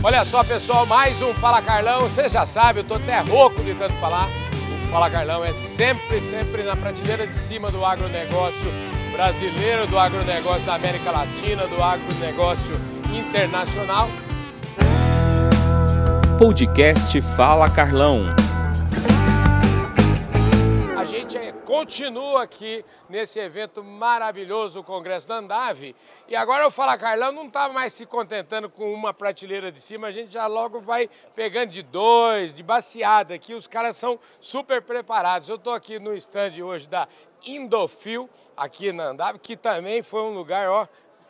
Olha só, pessoal, mais um Fala Carlão. Você já sabe, eu tô até rouco de tanto falar. O Fala Carlão é sempre, sempre na prateleira de cima do agronegócio brasileiro, do agronegócio da América Latina, do agronegócio internacional. Podcast Fala Carlão. A gente é, continua aqui nesse evento maravilhoso, o Congresso da Andave. E agora o Fala Carlão não está mais se contentando com uma prateleira de cima, a gente já logo vai pegando de dois, de baseada aqui. Os caras são super preparados. Eu estou aqui no stand hoje da Indofil, aqui na Andave, que também foi um lugar, ó,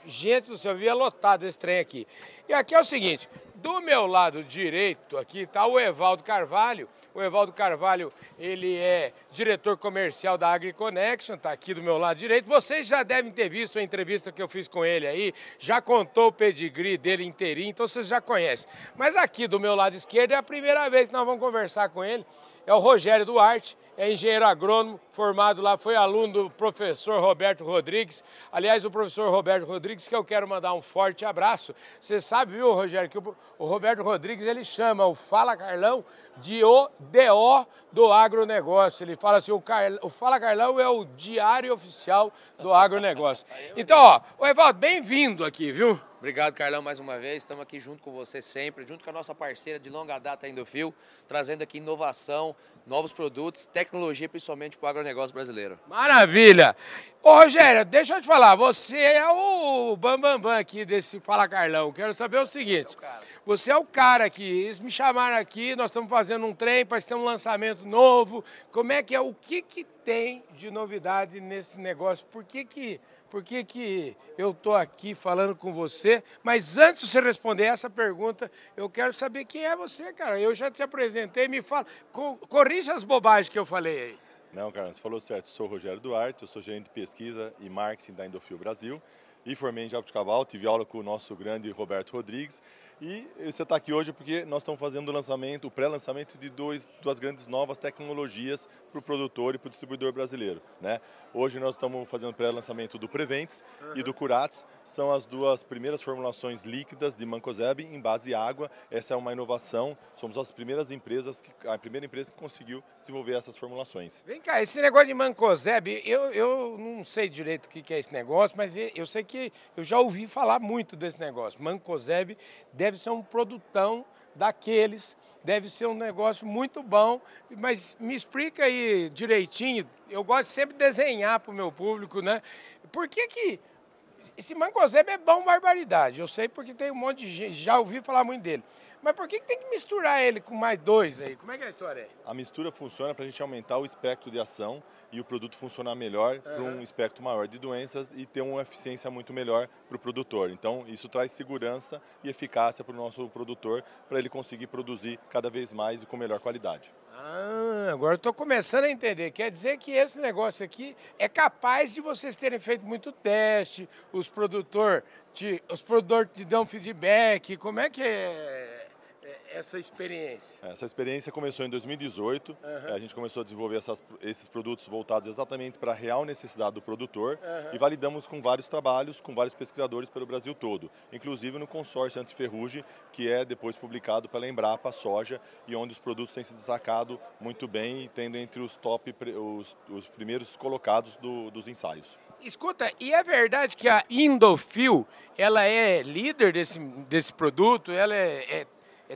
gente do céu, via lotado esse trem aqui. E aqui é o seguinte, do meu lado direito aqui está o Evaldo Carvalho. O Evaldo Carvalho, ele é diretor comercial da AgriConnection, está aqui do meu lado direito. Vocês já devem ter visto a entrevista que eu fiz com ele aí, já contou o pedigree dele inteirinho, então vocês já conhecem. Mas aqui do meu lado esquerdo é a primeira vez que nós vamos conversar com ele. É o Rogério Duarte, é engenheiro agrônomo, formado lá, foi aluno do professor Roberto Rodrigues. Aliás, o professor Roberto Rodrigues, que eu quero mandar um forte abraço. Você sabe, viu, Rogério, que o, o Roberto Rodrigues, ele chama o Fala Carlão de o DO do agronegócio. Ele fala assim, o, Car... o Fala Carlão é o diário oficial do agronegócio. Então, ó, o Evaldo, bem-vindo aqui, viu? Obrigado, Carlão, mais uma vez. Estamos aqui junto com você sempre, junto com a nossa parceira de longa data, Indofil, trazendo aqui inovação, novos produtos, tecnologia, principalmente para o agronegócio brasileiro. Maravilha! Ô, Rogério, deixa eu te falar, você é o bambambam bam, bam aqui desse Fala Carlão. Quero saber o seguinte, você é o cara aqui, eles me chamaram aqui, nós estamos fazendo um trem, parece ter um lançamento novo. Como é que é? O que, que tem de novidade nesse negócio? Por que que por que, que eu estou aqui falando com você? Mas antes de você responder essa pergunta, eu quero saber quem é você, cara. Eu já te apresentei, me fala, corrija as bobagens que eu falei aí. Não, cara, você falou certo. Eu sou o Rogério Duarte, eu sou gerente de pesquisa e marketing da Indofil Brasil e formei em Jabuticabal, tive aula com o nosso grande Roberto Rodrigues e você está aqui hoje porque nós estamos fazendo o lançamento, o pré-lançamento de dois, duas grandes novas tecnologias para o produtor e para o distribuidor brasileiro. Né? Hoje nós estamos fazendo o pré-lançamento do Prevents uhum. e do Curates. São as duas primeiras formulações líquidas de Mancozeb em base água. Essa é uma inovação. Somos as primeiras empresas, que, a primeira empresa que conseguiu desenvolver essas formulações. Vem cá, esse negócio de Mancozeb, eu, eu não sei direito o que é esse negócio, mas eu sei que eu já ouvi falar muito desse negócio. Mancozeb deve ser um produtão daqueles, deve ser um negócio muito bom, mas me explica aí direitinho, eu gosto sempre de desenhar para o meu público, né? Por que que esse mancozebe é bom barbaridade, eu sei porque tem um monte de gente, já ouvi falar muito dele. Mas por que, que tem que misturar ele com mais dois aí? Como é que é a história aí? A mistura funciona para a gente aumentar o espectro de ação e o produto funcionar melhor uhum. para um espectro maior de doenças e ter uma eficiência muito melhor para o produtor. Então, isso traz segurança e eficácia para o nosso produtor, para ele conseguir produzir cada vez mais e com melhor qualidade. Ah, agora estou começando a entender. Quer dizer que esse negócio aqui é capaz de vocês terem feito muito teste, os produtores te, os produtores te dão feedback. Como é que é? Essa experiência? Essa experiência começou em 2018. Uhum. A gente começou a desenvolver essas, esses produtos voltados exatamente para a real necessidade do produtor uhum. e validamos com vários trabalhos, com vários pesquisadores pelo Brasil todo, inclusive no consórcio antiferrugem, que é depois publicado pela Embrapa Soja e onde os produtos têm se destacado muito bem tendo entre os top, os, os primeiros colocados do, dos ensaios. Escuta, e é verdade que a Indofil, ela é líder desse, desse produto, ela é, é é,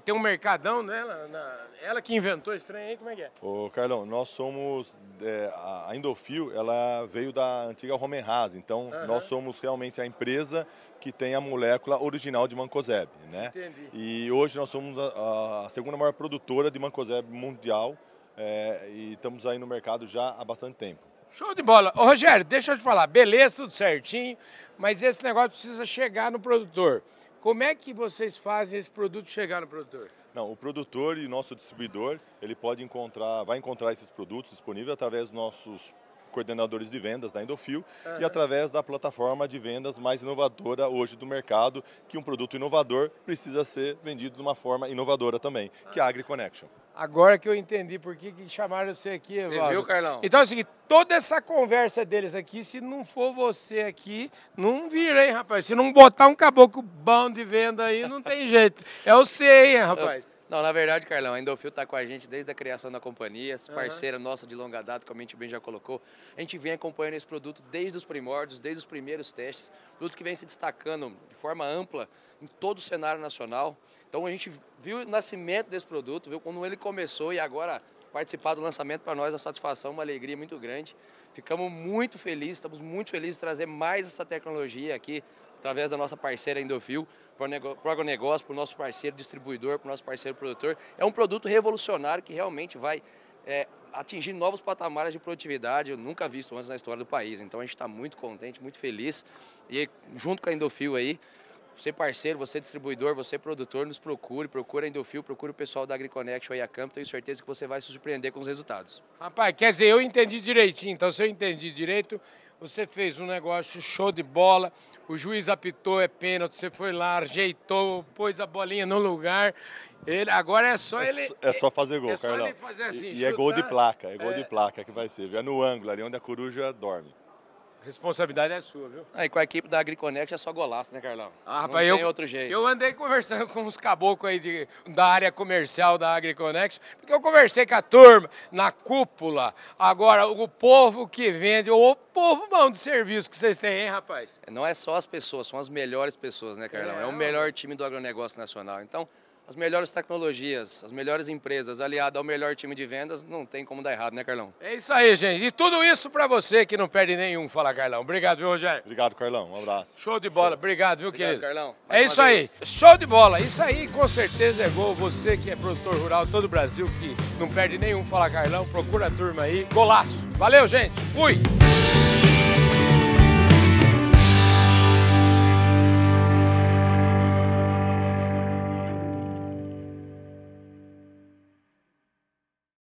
tem um mercadão nela, na, ela que inventou esse trem aí, como é que é? Ô Carlão, nós somos, é, a Indofil, ela veio da antiga Homenhas, então uhum. nós somos realmente a empresa que tem a molécula original de Mancozeb, né? Entendi. E hoje nós somos a, a segunda maior produtora de Mancozeb mundial é, e estamos aí no mercado já há bastante tempo. Show de bola. Ô Rogério, deixa eu te falar, beleza, tudo certinho, mas esse negócio precisa chegar no produtor. Como é que vocês fazem esse produto chegar no produtor? Não, o produtor e nosso distribuidor, ele pode encontrar, vai encontrar esses produtos disponíveis através dos nossos coordenadores de vendas da Endofil uhum. e através da plataforma de vendas mais inovadora hoje do mercado, que um produto inovador precisa ser vendido de uma forma inovadora também, que é a AgriConnection. Agora que eu entendi por que, que chamaram você aqui, Você viu, Carlão? Então é o seguinte, toda essa conversa deles aqui, se não for você aqui, não vira, hein, rapaz? Se não botar um caboclo bom de venda aí, não tem jeito. É o C, hein, rapaz? Não, na verdade, Carlão, a Endofil está com a gente desde a criação da companhia, parceira uhum. nossa de longa data, como a gente bem já colocou. A gente vem acompanhando esse produto desde os primórdios, desde os primeiros testes, produto que vem se destacando de forma ampla em todo o cenário nacional. Então a gente viu o nascimento desse produto, viu quando ele começou e agora participar do lançamento para nós é uma satisfação, uma alegria muito grande. Ficamos muito felizes, estamos muito felizes de trazer mais essa tecnologia aqui através da nossa parceira Endofil para o agronegócio, para o nosso parceiro distribuidor, para o nosso parceiro produtor. É um produto revolucionário que realmente vai é, atingir novos patamares de produtividade, nunca visto antes na história do país. Então a gente está muito contente, muito feliz. E junto com a Endofil aí, você parceiro, você distribuidor, você produtor, nos procure, procure a Endofil, procure o pessoal da AgriConnect aí a campo, tenho certeza que você vai se surpreender com os resultados. Rapaz, quer dizer, eu entendi direitinho, então se eu entendi direito, você fez um negócio show de bola, o juiz apitou, é pênalti, você foi lá, ajeitou, pôs a bolinha no lugar. Ele, agora é só é ele. É só fazer gol, é Carlão. Assim, e, e é gol de placa, é gol é... de placa que vai ser. É no ângulo, ali onde a coruja dorme. Responsabilidade é sua, viu? Aí com a equipe da AgriConnect é só golaço, né, Carlão? Ah, rapaz, Não tem eu, outro jeito. Eu andei conversando com uns caboclos aí de, da área comercial da AgriConnect, porque eu conversei com a turma na cúpula. Agora, o povo que vende, o povo bom de serviço que vocês têm, hein, rapaz? Não é só as pessoas, são as melhores pessoas, né, Carlão? É, é o melhor time do agronegócio nacional. Então, as melhores tecnologias, as melhores empresas, aliado ao melhor time de vendas, não tem como dar errado, né, Carlão? É isso aí, gente. E tudo isso para você que não perde nenhum, fala, Carlão. Obrigado, viu, Rogério? Obrigado, Carlão. Um abraço. Show de bola. Show. Obrigado, viu, Obrigado, querido? Carlão. Mais é isso aí. Show de bola. Isso aí, com certeza, é gol. Você que é produtor rural, todo o Brasil que não perde nenhum, fala, Carlão. Procura a turma aí. Golaço. Valeu, gente. Fui.